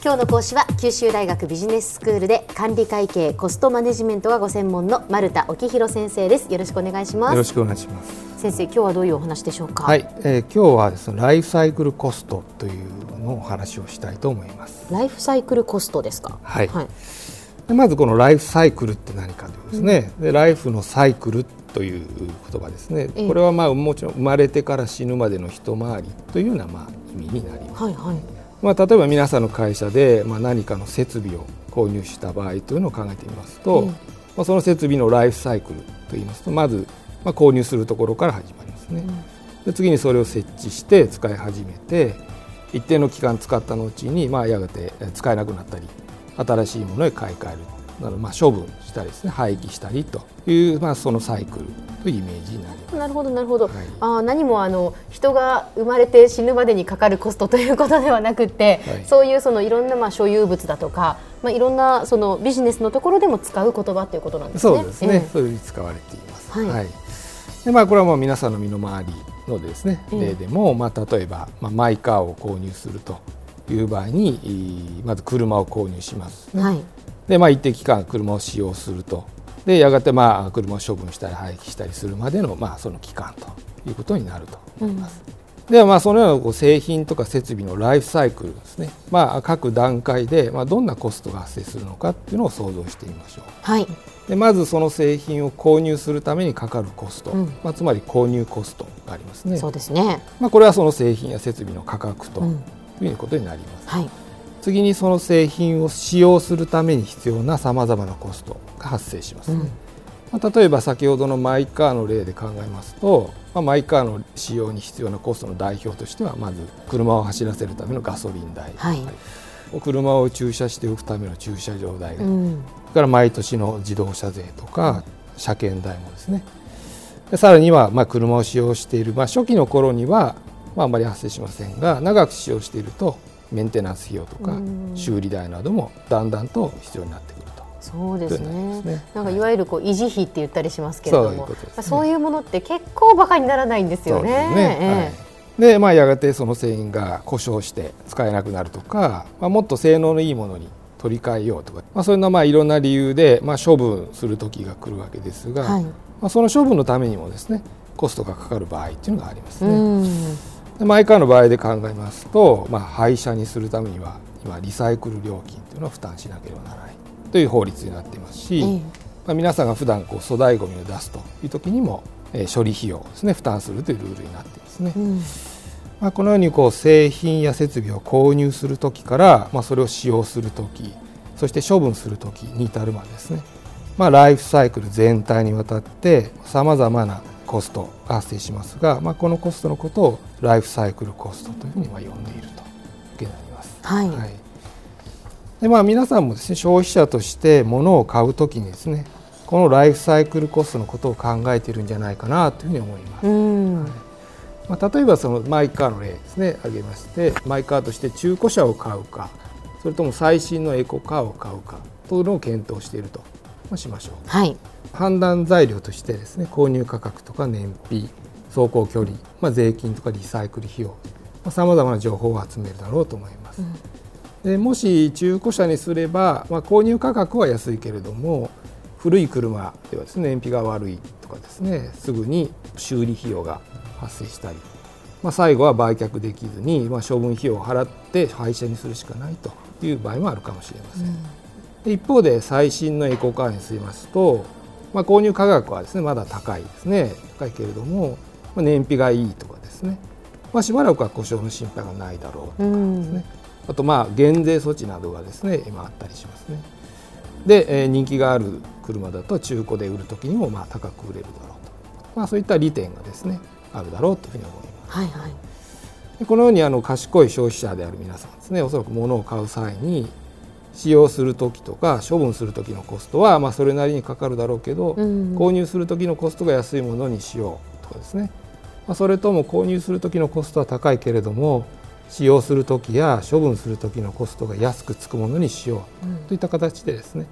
今日の講師は九州大学ビジネススクールで管理会計コストマネジメントがご専門の丸田沖弘先生です。よろしくお願いします。よろしくお願いします。先生今日はどういうお話でしょうか？はい、えー、今日はですねライフサイクルコストというのをお話をしたいと思います。ライフサイクルコストですか？はい、はい、まずこのライフサイクルって何かというですね、うん、でライフのサイクルという言葉ですね、これはまあもちろん生まれてから死ぬまでの一回りというようなまあ意味になります。はいはいまあ、例えば皆さんの会社で、まあ、何かの設備を購入した場合というのを考えてみますと、うん、まあ、その設備のライフサイクルといいますとまず、まあ、購入するところから始まりますね、うん、で次にそれを設置して使い始めて一定の期間使った後に、まあ、やがて使えなくなったり新しいものへ買い替えるまあ処分したりですね廃棄したりという、まあ、そのサイクルというイメージになります。なるほど。なるほど、はい、あ何もあの人が生まれて死ぬまでにかかるコストということではなくて、はい、そういうそのいろんなまあ所有物だとか、まあ、いろんなそのビジネスのところでも使う言葉ということなんですね。そうですね、えー、そういうふうに使われています。はい、はい、でまあ、これはもう皆さんの身の回りのですね、例でも、まあ、例えば、まあ、マイカーを購入するという場合にまず車を購入します、ね、はい、で、まあ、一定期間車を使用すると。でやがてまあ車を処分したり廃棄したりするまでのまあその期間ということになると思います。うん、ではまあそのようなこう製品とか設備のライフサイクルですね、まあ、各段階でまあどんなコストが発生するのかっていうのを想像してみましょう。はい、でまずその製品を購入するためにかかるコスト、うん、まあ、つまり購入コストがありますね。そうですね。まあ、これはその製品や設備の価格ということになります。はい次にその製品を使用するために必要なさまざまなコストが発生します、ね、うん、まあ、例えば先ほどのマイカーの例で考えますと、まあ、マイカーの使用に必要なコストの代表としてはまず車を走らせるためのガソリン代、はい、車を駐車しておくための駐車場代、うん、それから毎年の自動車税とか車検代もですね。でさらにはまあ車を使用している、まあ、初期の頃にはまああまり発生しませんが長く使用しているとメンテナンス費用とか修理代などもだんだんと必要になってくると。そうですね。ね。なんかいわゆるこう維持費って言ったりしますけれども、そういそういうものって結構バカにならないんですよね。ね。はい、で、まあやがてその製品が故障して使えなくなるとか、まあもっと性能のいいものに取り替えようとか、まあそういうのまあいろんな理由でまあ処分する時が来るわけですが、はい、まあその処分のためにもですねコストがかかる場合っていうのがありますね。マイカーの場合で考えますと、まあ、廃車にするためには今リサイクル料金というのを負担しなければならないという法律になっていますし、うん、まあ、皆さんが普段こう粗大ごみを出すという時にも、えー、処理費用ですね負担するというルールになっていますね。うん、まあ、このようにこう製品や設備を購入する時から、まあ、それを使用する時そして処分する時に至るまでですね、まあ、ライフサイクル全体にわたってさまざまなコストが発生しますが、まあ、このコストのことをライフサイクルコストというふうに呼んでいるというになります。はい、はい、でまあ、皆さんもですね消費者として物を買うときにですねこのライフサイクルコストのことを考えているんじゃないかなというふうに思います。はい。まあ、例えばそのマイカーの例ですね挙げましてマイカーとして中古車を買うかそれとも最新のエコカーを買うかというのを検討しているとしましょう。はい判断材料としてですね購入価格とか燃費走行距離、まあ、税金とかリサイクル費用さまざ、まな情報を集めるだろうと思います。うん、でもし中古車にすれば、まあ、購入価格は安いけれども古い車ではですね燃費が悪いとかですねすぐに修理費用が発生したり、まあ、最後は売却できずに、まあ、処分費用を払って廃車にするしかないという場合もあるかもしれません。うん、一方で最新のエコカーにしますとまあ、購入価格はですねまだ高いですね。高いけれども、まあ、燃費がいいとかですね、まあ、しばらくは故障の心配がないだろうとかですね、あとまあ減税措置などがですね今あったりしますね。で、えー、人気がある車だと中古で売る時にもまあ高く売れるだろうと、まあ、そういった利点がですねあるだろうというふうに思います。はいはい、このようにあの賢い消費者である皆さんですねおそらく物を買う際に使用する時とか処分する時のコストはまあそれなりにかかるだろうけど、うん。購入する時のコストが安いものにしようとかですね、まあ、それとも購入する時のコストは高いけれども使用する時や処分する時のコストが安くつくものにしようといった形でですね、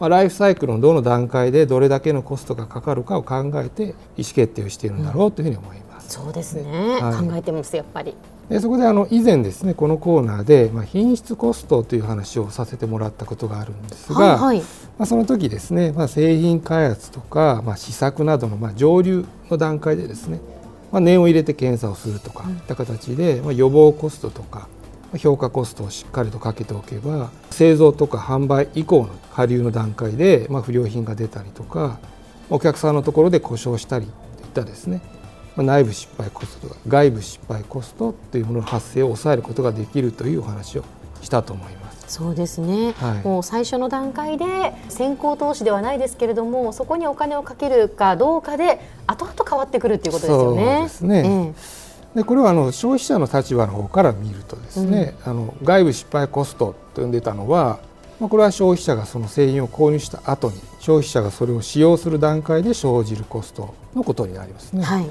まあ、ライフサイクルのどの段階でどれだけのコストがかかるかを考えて意思決定をしているんだろうというふうに思います。うん、そうですね、はい、考えてますやっぱりでそこであの以前ですねこのコーナーで、まあ、品質コストという話をさせてもらったことがあるんですが、はいはい、まあ、その時ですね、まあ、製品開発とか、まあ、試作などのまあ上流の段階でですね、まあ、念を入れて検査をするとかいった形で、まあ、予防コストとか評価コストをしっかりとかけておけば製造とか販売以降の下流の段階で、まあ、不良品が出たりとかお客さんのところで故障したりといったですね内部失敗コストとか外部失敗コストというものの発生を抑えることができるというお話をしたと思います。そうですね、はい、もう最初の段階で先行投資ではないですけれどもそこにお金をかけるかどうかで後々変わってくるということですよね。そうですね、えでこれはあの消費者の立場の方から見るとですね、うん、あの外部失敗コストと呼んでたのは、まあ、これは消費者がその製品を購入した後に消費者がそれを使用する段階で生じるコストのことになりますね。はい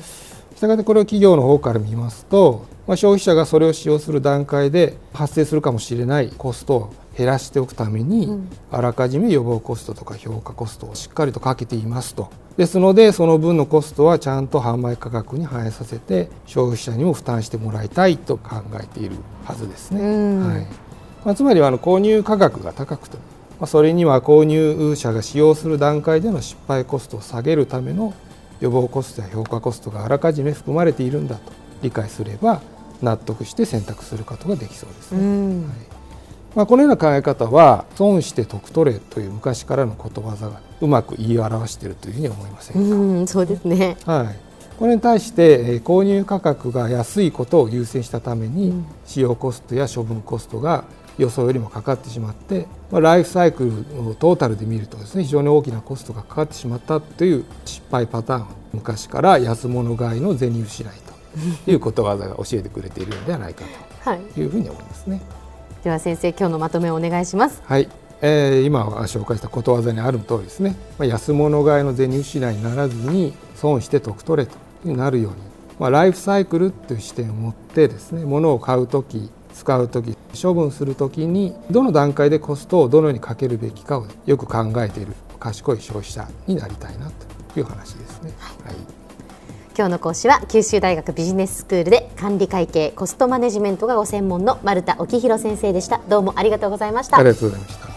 したがってこれを企業の方から見ますと、まあ、消費者がそれを使用する段階で発生するかもしれないコストを減らしておくために、うん、あらかじめ予防コストとか評価コストをしっかりとかけていますと。ですのでその分のコストはちゃんと販売価格に反映させて消費者にも負担してもらいたいと考えているはずですね。はい。まあ、つまりはあの購入価格が高くても、まあ、それには購入者が使用する段階での失敗コストを下げるための予防コストや評価コストがあらかじめ含まれているんだと理解すれば納得して選択することができそうですね。はい。まあ、このような考え方は損して得取れという昔からのことわざがうまく言い表しているというふうに思いませんか？うんそうですね、はい。これに対して購入価格が安いことを優先したために使用コストや処分コストが予想よりもかかってしまって、まあ、ライフサイクルをトータルで見るとですね非常に大きなコストがかかってしまったという失敗パターン昔から安物買いの銭失いということわざが教えてくれているのではないかというふうに思いますね。はい、では先生今日のまとめをお願いします。はい。えー、今紹介したことわざにある通りですね、まあ、安物買いの銭失いにならずに損して得取れとなるように、まあ、ライフサイクルという視点を持ってですね物を買う時使う時処分する時にどの段階でコストをどのようにかけるべきかをよく考えている賢い消費者になりたいなという話ですね。はい、今日の講師は九州大学ビジネススクールで管理会計コストマネジメントがご専門の丸田沖弘先生でした。どうもありがとうございました。ありがとうございました